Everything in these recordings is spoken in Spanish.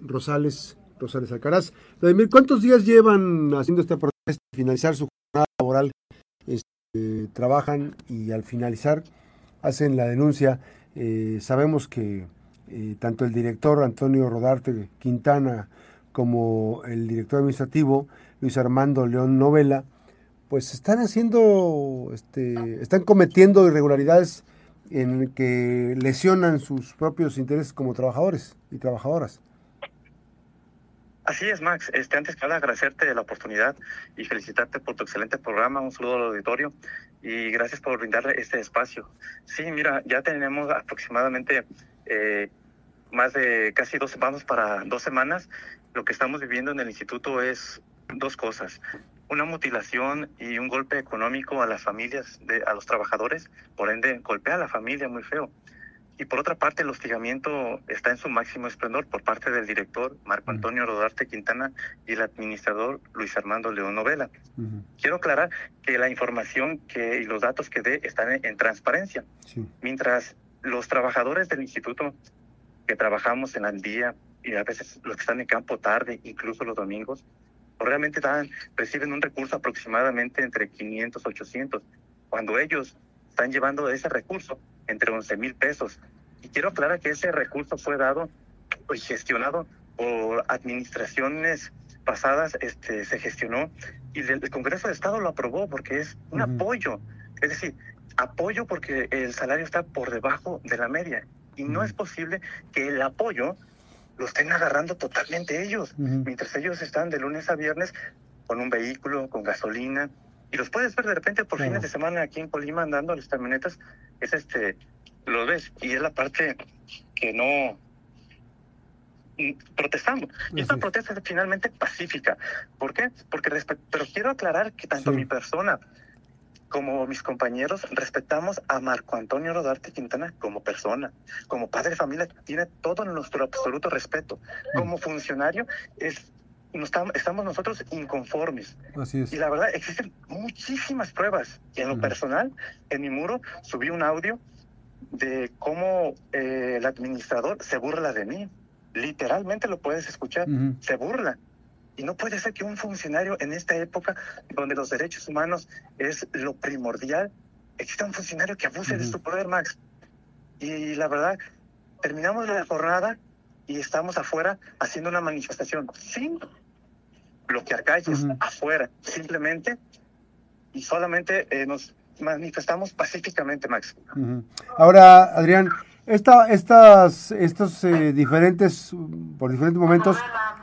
Rosales, Rosales Alcaraz. Vladimir, ¿cuántos días llevan haciendo proceso de finalizar su jornada laboral? Este, trabajan y al finalizar hacen la denuncia. Eh, sabemos que eh, tanto el director Antonio Rodarte Quintana como el director administrativo Luis Armando León Novela, pues están haciendo, este, están cometiendo irregularidades en que lesionan sus propios intereses como trabajadores y trabajadoras. Así es, Max. Este, antes que nada, agradecerte la oportunidad y felicitarte por tu excelente programa. Un saludo al auditorio y gracias por brindarle este espacio. Sí, mira, ya tenemos aproximadamente eh, más de casi dos, vamos para dos semanas. Lo que estamos viviendo en el instituto es dos cosas. Una mutilación y un golpe económico a las familias, de, a los trabajadores, por ende golpea a la familia muy feo. Y por otra parte, el hostigamiento está en su máximo esplendor por parte del director Marco Antonio Rodarte Quintana y el administrador Luis Armando León Novela. Quiero aclarar que la información que, y los datos que dé están en, transparencia. Mientras los trabajadores del instituto que trabajamos en el día y a veces los que están en campo tarde, incluso los domingos, pues realmente dan, reciben un recurso aproximadamente entre 500, 800, cuando ellos están llevando ese recurso entre 11 mil pesos. Y quiero aclarar que ese recurso fue dado y gestionado por administraciones pasadas, este, se gestionó y el, Congreso de Estado lo aprobó porque es un apoyo. Es decir, apoyo porque el salario está por debajo de la media. Y no es posible que el apoyo lo estén agarrando totalmente ellos, mientras ellos están de lunes a viernes con un vehículo, con gasolina, y los puedes ver de repente por fines de semana aquí en Colima andando a las camionetas, es este, lo ves, y es la parte que no protestamos. Y esta protesta es finalmente pacífica. ¿Por qué? Porque pero quiero aclarar que tanto mi persona como mis compañeros respetamos a Marco Antonio Rodarte Quintana como persona, como padre de familia, tiene todo nuestro absoluto respeto. Como funcionario es estamos nosotros inconformes. Así es. Y la verdad, existen muchísimas pruebas. Y en lo personal, en mi muro, subí un audio de cómo eh, el administrador se burla de mí. Literalmente lo puedes escuchar, se burla. Y no puede ser que un funcionario en esta época, donde los derechos humanos es lo primordial, exista un funcionario que abuse de su poder, Max. Y la verdad, terminamos la jornada y estamos afuera haciendo una manifestación sin bloquear calles, afuera, simplemente, y solamente eh, nos manifestamos pacíficamente, Max. Ahora, Adrián, esta, estas, estos eh, diferentes, por diferentes momentos,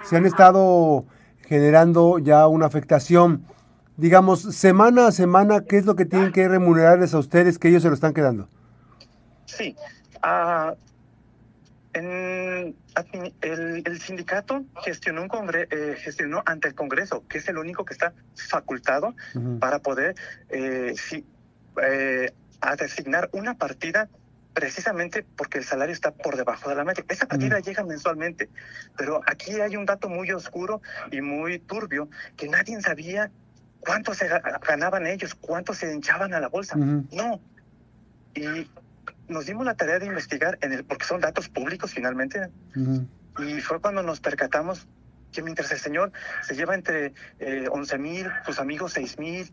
se han estado generando ya una afectación. Digamos, semana a semana, ¿qué es lo que tienen que remunerarles a ustedes que ellos se lo están quedando? Sí. Uh, en, el, sindicato gestionó, un congre, eh, gestionó ante el Congreso, que es el único que está facultado para poder eh, eh, designar una partida precisamente porque el salario está por debajo de la media. Esa partida llega mensualmente, pero aquí hay un dato muy oscuro y muy turbio que nadie sabía cuánto se ganaban ellos, cuánto se hinchaban a la bolsa. No. Y nos dimos la tarea de investigar, en el, porque son datos públicos finalmente, y fue cuando nos percatamos que mientras el señor se lleva entre eh, 11 mil, sus amigos 6 mil,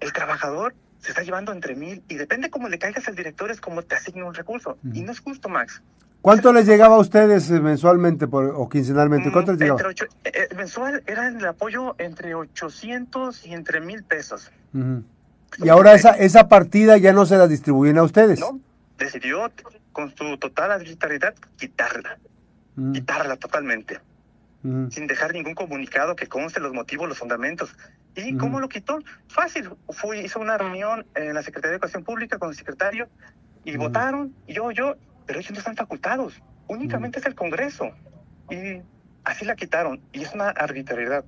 el trabajador se está llevando entre mil, y depende cómo le caigas al director, es como te asigna un recurso, y no es justo, Max. ¿Cuánto les llegaba a ustedes eh, mensualmente por, o quincenalmente? ¿Cuánto les llegaba? Entre eh, mensual era el apoyo entre 800 y entre mil pesos. Y ahora esa, esa partida ya no se la distribuyen a ustedes. No, decidió con su total arbitrariedad quitarla, mm. quitarla totalmente, mm. sin dejar ningún comunicado que conste los motivos, los fundamentos. ¿Y mm. cómo lo quitó? Fácil, fui, hizo una reunión en la Secretaría de Educación Pública con el secretario y votaron, yo, yo, pero ellos no están facultados, únicamente es el Congreso. Y así la quitaron, y es una arbitrariedad.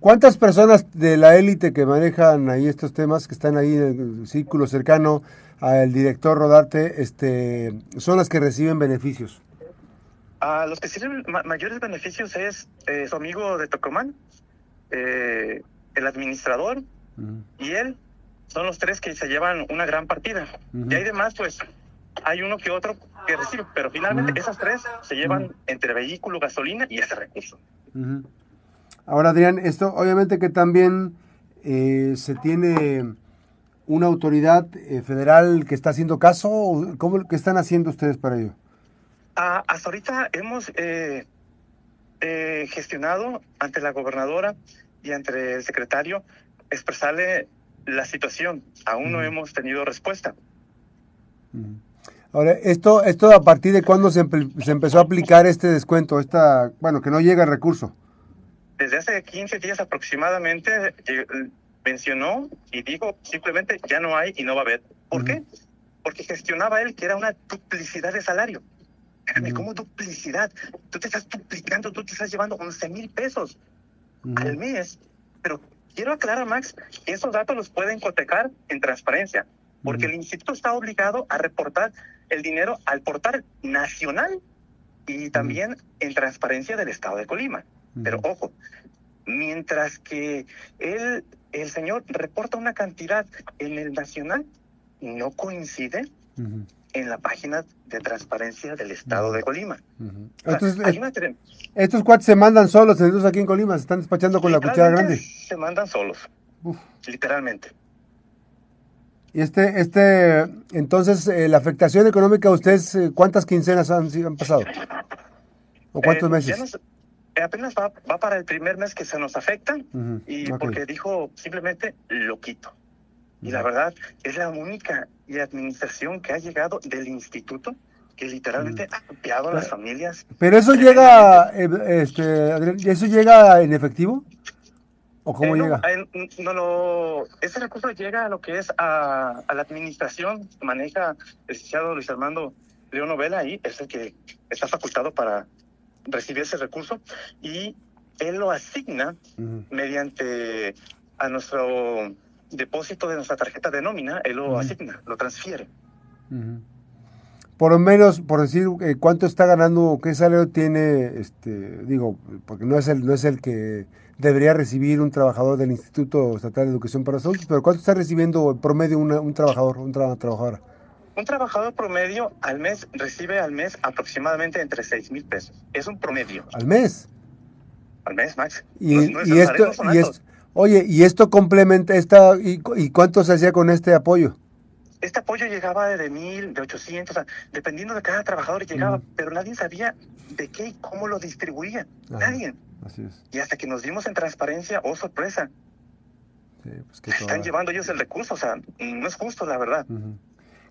¿Cuántas personas de la élite que manejan ahí estos temas, que están ahí en el círculo cercano, al director Rodarte este, son las que reciben beneficios? A los que reciben mayores beneficios es eh, su amigo de Tocomán, eh, el administrador y él. Son los tres que se llevan una gran partida. Y hay demás, pues, hay uno que otro que recibe. Pero finalmente esas tres se llevan entre vehículo, gasolina y ese recurso. Ahora, Adrián, esto obviamente que también eh, se tiene una autoridad eh, federal que está haciendo caso. ¿Cómo que están haciendo ustedes para ello? Ah, hasta ahorita hemos eh, gestionado ante la gobernadora y ante el secretario expresarle la situación. Aún no hemos tenido respuesta. Ahora, esto, esto a partir de cuándo se, se, empezó a aplicar este descuento, esta, bueno, que no llega el recurso. Desde hace 15 días aproximadamente mencionó y dijo simplemente ya no hay y no va a haber. ¿Por qué? Porque gestionaba él que era una duplicidad de salario. ¿cómo duplicidad? Tú te estás duplicando, tú te estás llevando 11 mil pesos al mes. Pero quiero aclarar, Max, que esos datos los pueden cotecar en transparencia, porque el instituto está obligado a reportar el dinero al portal nacional y también en transparencia del estado de Colima. Pero ojo, mientras que él, el señor reporta una cantidad en el nacional, no coincide en la página de transparencia del estado de Colima. estos cuates se mandan solos entonces aquí en Colima, se están despachando con la cuchara grande. Se mandan solos, literalmente. Y este, este, entonces, eh, la afectación económica, ¿ustedes eh, cuántas quincenas han, han pasado? ¿O cuántos eh, meses? Apenas va, va, para el primer mes que se nos afecta y porque dijo simplemente lo quito. Y la verdad es la única administración que ha llegado del instituto que literalmente ha copiado a las familias. Pero eso llega, este, ¿eso llega en efectivo? ¿O cómo eh, llega? no, lo, ese recurso llega a lo que es a, a la administración maneja el licenciado Luis Armando León Novela y es el que está facultado para recibir ese recurso y él lo asigna mediante a nuestro depósito de nuestra tarjeta de nómina, él lo asigna, lo transfiere. Por lo menos, por decir, eh, ¿cuánto está ganando, qué salario tiene, este, digo, porque no es el, no es el que debería recibir un trabajador del Instituto Estatal de Educación para Adultos, pero ¿cuánto está recibiendo en promedio un trabajador, un trabajadora? Un trabajador promedio al mes recibe al mes aproximadamente entre 6 mil pesos. Es un promedio. ¿Al mes? Al mes, Max. Y, esto, oye, ¿y esto complementa esta, y, y, cuánto se hacía con este apoyo? Este apoyo llegaba de mil, de 800, dependiendo de cada trabajador llegaba, pero nadie sabía de qué y cómo lo distribuía. Nadie. Y hasta que nos dimos en transparencia, oh sorpresa. Pues Están llevando ellos el recurso, o sea, no es justo, la verdad.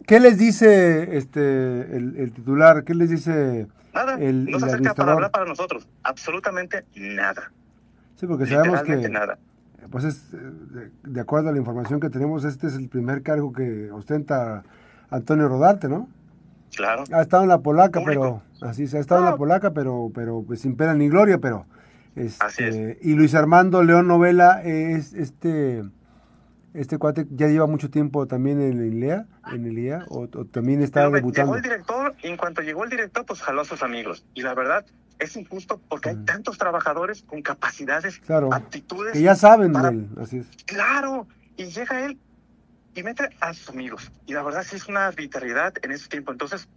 ¿Qué les dice este el, titular? ¿Qué les dice nada, el, no se acerca para hablar para nosotros, absolutamente nada. Sí, porque sabemos que nada. pues es de, de, acuerdo a la información que tenemos, este es el primer cargo que ostenta Antonio Rodarte, ¿no? Claro. Ha estado en la polaca, pero así se ha estado en la polaca, pero pero pues sin pena ni gloria, pero este, Y Luis Armando León Novela es este este cuate ya lleva mucho tiempo también en el ILEA, en el IEA, o, también está debutando. Llegó el director, y en cuanto llegó el director, pues jaló a sus amigos. Y la verdad, es injusto porque hay mm. tantos trabajadores con capacidades, aptitudes. Que ya saben de él, así es. Claro, y llega él y mete a sus amigos. Y la verdad sí es una arbitrariedad en ese tiempo. Entonces,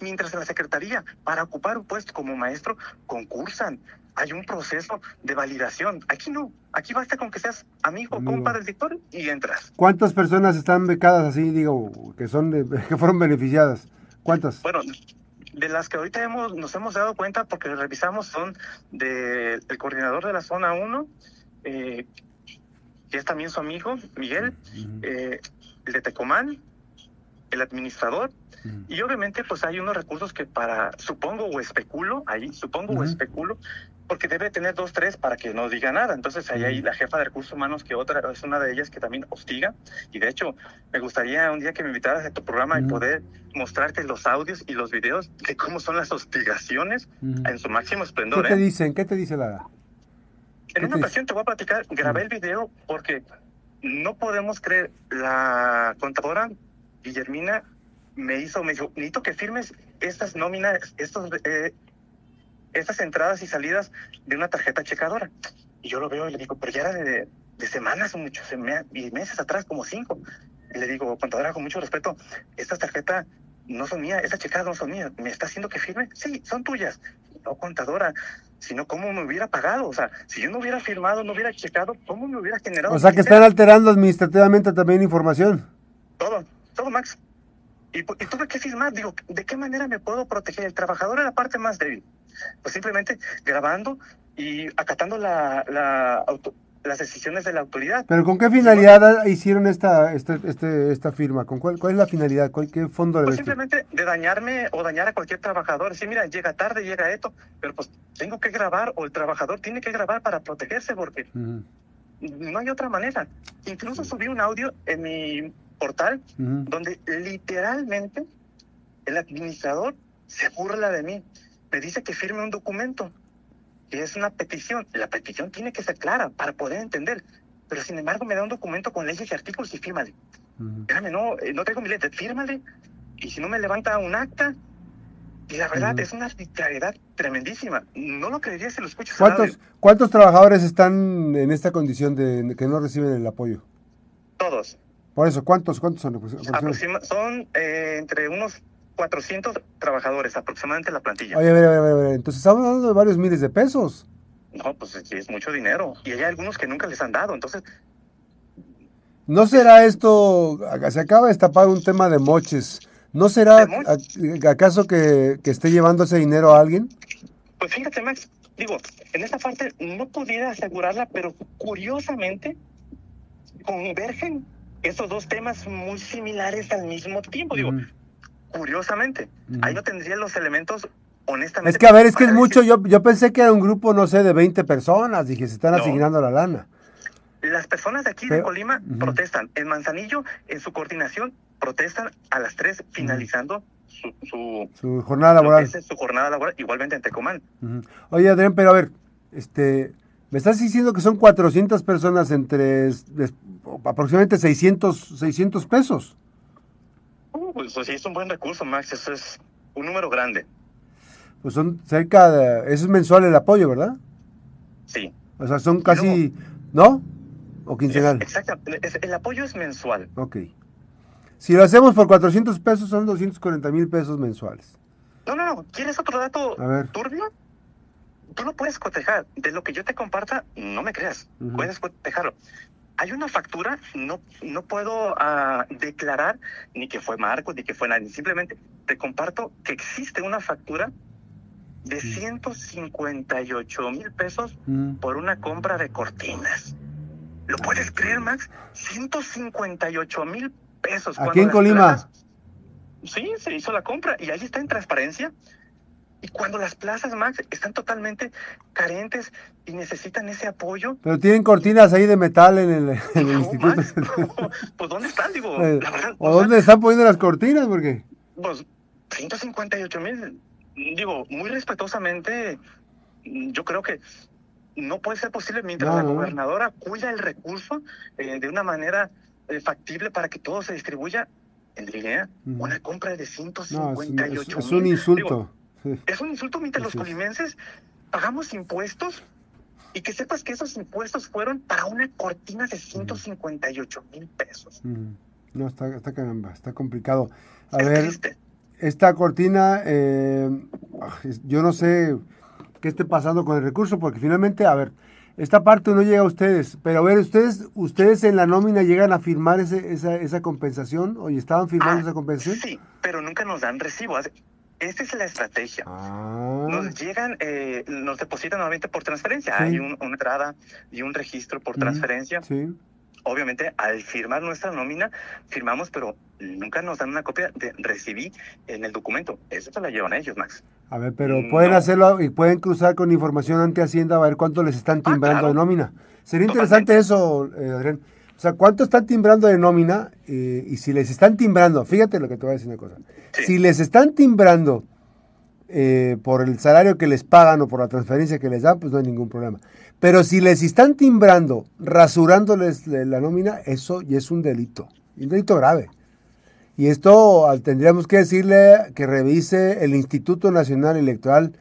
mientras en la secretaría, para ocupar un puesto como maestro, concursan, hay un proceso de validación. Aquí no, aquí basta con que seas amigo, compa del director y entras. ¿Cuántas personas están becadas así, digo, que son que fueron beneficiadas? ¿Cuántas? Bueno, de las que ahorita hemos, nos hemos dado cuenta porque revisamos son del coordinador de la zona 1, eh, que es también su amigo, Miguel, eh, el de Tecomán, el administrador, y obviamente pues hay unos recursos que para, supongo o especulo, ahí supongo o especulo, porque debe tener dos, tres para que no diga nada. Entonces ahí hay la jefa de recursos humanos, que otra es una de ellas que también hostiga. Y de hecho, me gustaría un día que me invitaras a tu programa y poder mostrarte los audios y los videos de cómo son las hostigaciones en su máximo esplendor. ¿Qué te ¿eh? dicen? ¿Qué te dice la... En una ocasión te voy a platicar, grabé el video porque no podemos creer, la contadora Guillermina me hizo, me dijo, necesito que firmes estas nóminas, estos, eh, estas entradas y salidas de una tarjeta checadora. Y yo lo veo y le digo, pero ya era de, de semanas, muchos y meses atrás, como cinco. Y le digo, contadora, con mucho respeto, esta tarjeta no son mías, esas checadas no son mías, ¿me está haciendo que firme? Sí, son tuyas. No, contadora, sino cómo me hubiera pagado. O sea, si yo no hubiera firmado, no hubiera checado, ¿cómo me hubiera generado? O sea, que están alterando administrativamente también información. Todo, todo, Max. Y, y, tuve que firmar, digo, ¿de qué manera me puedo proteger? El trabajador es la parte más débil. Pues simplemente grabando y acatando la, la auto, las decisiones de la autoridad. ¿Pero con qué finalidad hicieron esta, este, este, esta firma? ¿Con cuál, ¿Cuál es la finalidad? ¿Cuál, ¿Qué fondo pues simplemente de dañarme o dañar a cualquier trabajador. Sí, mira, llega tarde, llega esto, pero pues tengo que grabar o el trabajador tiene que grabar para protegerse porque uh -huh. no hay otra manera. Incluso subí un audio en mi portal uh -huh. donde literalmente el administrador se burla de mí. Me dice que firme un documento que es una petición. La petición tiene que ser clara para poder entender. Pero sin embargo me da un documento con leyes y artículos y fírmale. Uh -huh. No, eh, no tengo mi letra, fírmale. Y si no me levanta un acta, y la verdad uh -huh. es una arbitrariedad tremendísima. No lo creería si lo escucho. ¿Cuántos, ¿Cuántos trabajadores están en esta condición de que no reciben el apoyo? Todos. Por eso, ¿cuántos, cuántos son? Aproxima, son eh, entre unos 400 trabajadores aproximadamente la plantilla. Oye, a ver, a ver, a ver, entonces estamos hablando de varios miles de pesos. No, pues es mucho dinero. Y hay algunos que nunca les han dado, entonces... ¿No será esto, se acaba de destapar un tema de moches, ¿no será acaso que, que esté llevando ese dinero a alguien? Pues fíjate, Max, digo, en esta parte no pudiera asegurarla, pero curiosamente convergen esos dos temas muy similares al mismo tiempo. Digo, mm curiosamente. Uh -huh. Ahí no tendría los elementos, honestamente. Es que, a ver, es que es mucho. Yo, yo pensé que era un grupo, no sé, de 20 personas. Dije, se están no. asignando la lana. Las personas de aquí Pero, de Colima uh -huh. protestan. En Manzanillo, en su coordinación, protestan a las 3, finalizando. Uh -huh. Su, su, su, jornada laboral. Es su jornada laboral, igualmente en Tecomán. Oye, Adrián, pero a ver, este, me estás diciendo que son 400 personas entre aproximadamente 600, 600 pesos. Uh, pues, pues sí, es un buen recurso, Max. Eso es un número grande. Pues son cerca de. Eso es mensual el apoyo, ¿verdad? Sí. O sea, son casi. ¿No? ¿O quincenal? Exacto. El apoyo es mensual. Ok. Si lo hacemos por 400 pesos, son 240 mil pesos mensuales. No, no, no. ¿Quieres otro dato A ver. turbio? Tú lo puedes cotejar. De lo que yo te comparta, no me creas. Uh -huh. Puedes cotejarlo hay una factura, no, no puedo uh, declarar ni que fue Marcos, ni que fue nadie. Simplemente te comparto que existe una factura de 158 mil pesos mm. por una compra de cortinas. ¿Lo puedes creer, Max? 158 mil pesos. ¿Aquí en Colima? Sí, se hizo la compra y ahí está en transparencia. Y cuando las plazas, Max, están totalmente carentes y necesitan ese apoyo. Pero tienen cortinas ahí de metal en el, en el no, instituto. Max, pues ¿dónde están? Digo, eh, la verdad, ¿O dónde sea, están poniendo las cortinas? Porque Pues 158 mil, digo, muy respetuosamente, yo creo que no puede ser posible mientras no, la gobernadora cuida el recurso eh, de una manera eh, factible para que todo se distribuya en línea. Una compra de 158 no, es, es, es un insulto. Digo, es un insulto mientras los colimenses pagamos impuestos y que sepas que esos impuestos fueron para una cortina de 158 mil pesos. No, está, está caramba, está complicado. A es ver, triste. esta cortina, eh, yo no sé qué esté pasando con el recurso, porque finalmente, a ver, esta parte no llega a ustedes, pero a ver, ustedes ustedes en la nómina llegan a firmar ese, esa, esa compensación, o estaban firmando ah, esa compensación. Sí, pero nunca nos dan recibo. Esta es la estrategia. Ah. Nos llegan, eh, nos depositan nuevamente por transferencia. Sí. Hay un, una entrada y un registro por transferencia. Sí. Obviamente, al firmar nuestra nómina, firmamos, pero nunca nos dan una copia de recibí en el documento. Eso se la llevan ellos, Max. A ver, pero pueden no. hacerlo y pueden cruzar con información ante Hacienda a ver cuánto les están timbrando ah, claro. de nómina. Sería interesante eso, eh, Adrián. O sea, ¿cuánto están timbrando de nómina? Eh, y si les están timbrando, fíjate lo que te voy a decir una cosa. Sí. Si les están timbrando eh, por el salario que les pagan o por la transferencia que les dan, pues no hay ningún problema. Pero si les están timbrando, rasurándoles la nómina, eso ya es un delito. Un delito grave. Y esto tendríamos que decirle que revise el Instituto Nacional Electoral,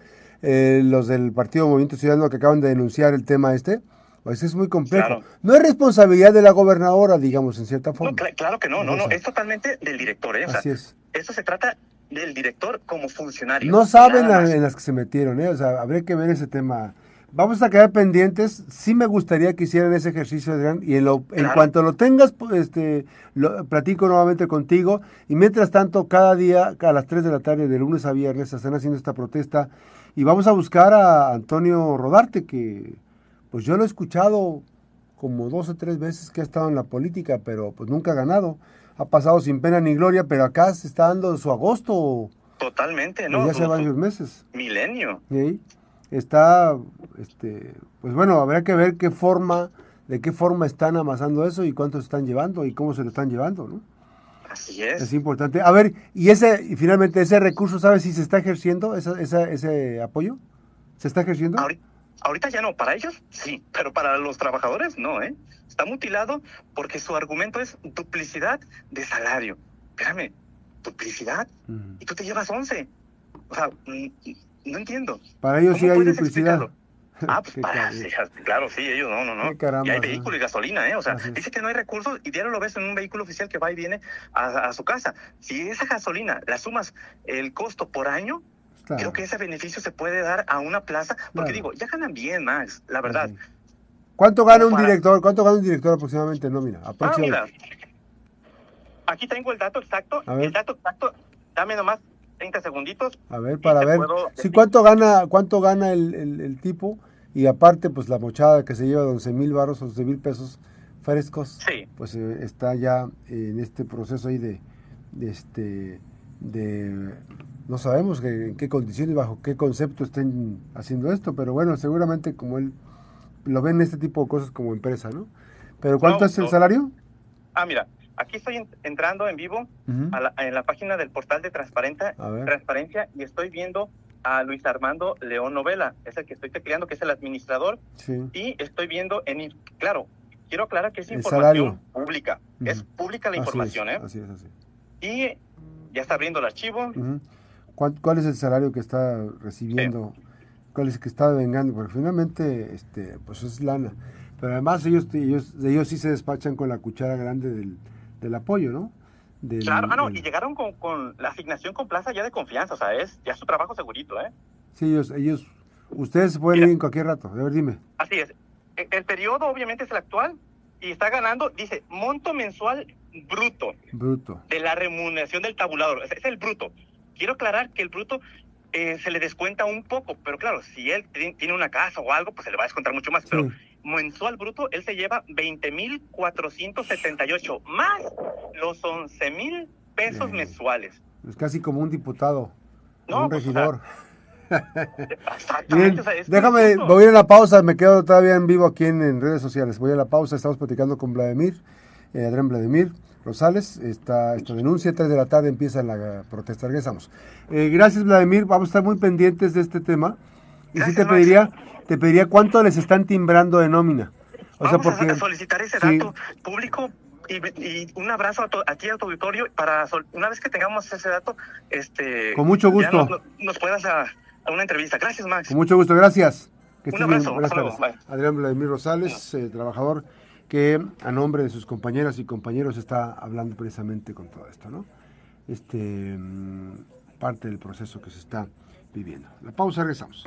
eh, los del Partido Movimiento Ciudadano que acaban de denunciar el tema este pues es muy complejo. Claro. No es responsabilidad de la gobernadora, digamos, en cierta forma. No, cl claro que no, no, no, es totalmente del director. ¿eh? O Así sea, es. Esto se trata del director como funcionario. No saben en las que se metieron, ¿eh? O sea, habría que ver ese tema. Vamos a quedar pendientes. Sí me gustaría que hicieran ese ejercicio, Adrián, y en, lo, en cuanto lo tengas, pues, este, lo, platico nuevamente contigo. Y mientras tanto, cada día, a las 3 de la tarde, de lunes a viernes, están haciendo esta protesta. Y vamos a buscar a Antonio Rodarte, que pues yo lo he escuchado como dos o tres veces que ha estado en la política, pero pues nunca ha ganado. Ha pasado sin pena ni gloria, pero acá se está dando su agosto. Totalmente, ¿no? Ya hace varios meses. Milenio. ¿Sí? está, este, pues bueno, habrá que ver qué forma, de qué forma están amasando eso y cuánto se están llevando y cómo se lo están llevando, ¿no? Así es. Es importante. A ver, y ese, y finalmente ese recurso, ¿sabes si se está ejerciendo esa, ese apoyo? ¿Se está ejerciendo? Ahorita, ya no, para ellos sí, pero para los trabajadores no, ¿eh? Está mutilado porque su argumento es duplicidad de salario. Espérame, duplicidad y tú te llevas 11. O sea, no entiendo. Para ellos sí hay duplicidad. Ah, pues para, claro, sí, ellos no, no, no. y hay vehículo y gasolina, ¿eh? O sea, dice que no hay recursos y diario lo ves en un vehículo oficial que va y viene a, su casa. Si esa gasolina la sumas el costo por año, creo que ese beneficio se puede dar a una plaza, porque digo, ya ganan bien, Max, la verdad. ¿Cuánto gana un director? ¿Cuánto gana un director aproximadamente no nómina? Ah, mira. Aquí tengo el dato exacto. El dato exacto, dame nomás 30 segunditos. A ver, para ver. Sí, ¿cuánto gana, cuánto gana el, el, tipo? Y aparte, pues la mochada que se lleva de 11 mil baros, 11 mil pesos frescos, sí. pues eh, está ya en este proceso ahí de, de este de no sabemos en qué condiciones, bajo qué concepto estén haciendo esto, pero bueno, seguramente como él lo ven este tipo de cosas como empresa, ¿no? Pero ¿cuánto es el salario? Ah, mira, Aquí estoy entrando en vivo en la página del portal de Transparencia, Transparencia y estoy viendo a Luis Armando León Novela, es el que estoy tecleando, que es el administrador, y estoy viendo en, claro, quiero aclarar que es información pública, es pública la información, ¿eh? Así es, así. Y ya está abriendo el archivo. ¿Cuál, es el salario que está recibiendo? ¿Cuál es el que está vengando? Porque finalmente, este, pues es lana. Pero además ellos, ellos, ellos sí se despachan con la cuchara grande del, del apoyo, ¿no? claro, ah, no, y llegaron con, con, la asignación con plaza ya de confianza, o sea, es ya su trabajo segurito, ¿eh? Sí, ellos, ellos ustedes pueden ir en cualquier rato, a ver, dime. Así es. E, el, periodo obviamente es el actual y está ganando, dice, monto mensual bruto. Bruto. De la remuneración del tabulador, es, es el bruto. Quiero aclarar que el bruto eh, se le descuenta un poco, pero claro, si él tiene una casa o algo, pues se le va a descontar mucho más, pero mensual bruto, él se lleva 20.478, más los 11.000 pesos mensuales. Es casi como un diputado, un pues, regidor. Déjame, voy a la pausa, me quedo todavía en vivo aquí en, redes sociales. Voy a la pausa, estamos platicando con Vladimir, eh, Adrián Vladimir Rosales. Esta, esta denuncia, 3 de la tarde empieza la protesta. Regresamos. Eh, gracias, Vladimir. Vamos a estar muy pendientes de este tema. Y sí te pediría te pediría cuánto les están timbrando de nómina. O sea, porque, a solicitar ese dato público y, un abrazo a, ti a tu auditorio para una vez que tengamos ese dato, este, con mucho gusto nos, puedas a, una entrevista. Gracias, Max. Con mucho gusto, gracias. un abrazo. Adrián Vladimir Rosales, eh, trabajador que a nombre de sus compañeras y compañeros está hablando precisamente con todo esto, ¿no? Este mm, parte del proceso que se está viviendo. La pausa, regresamos.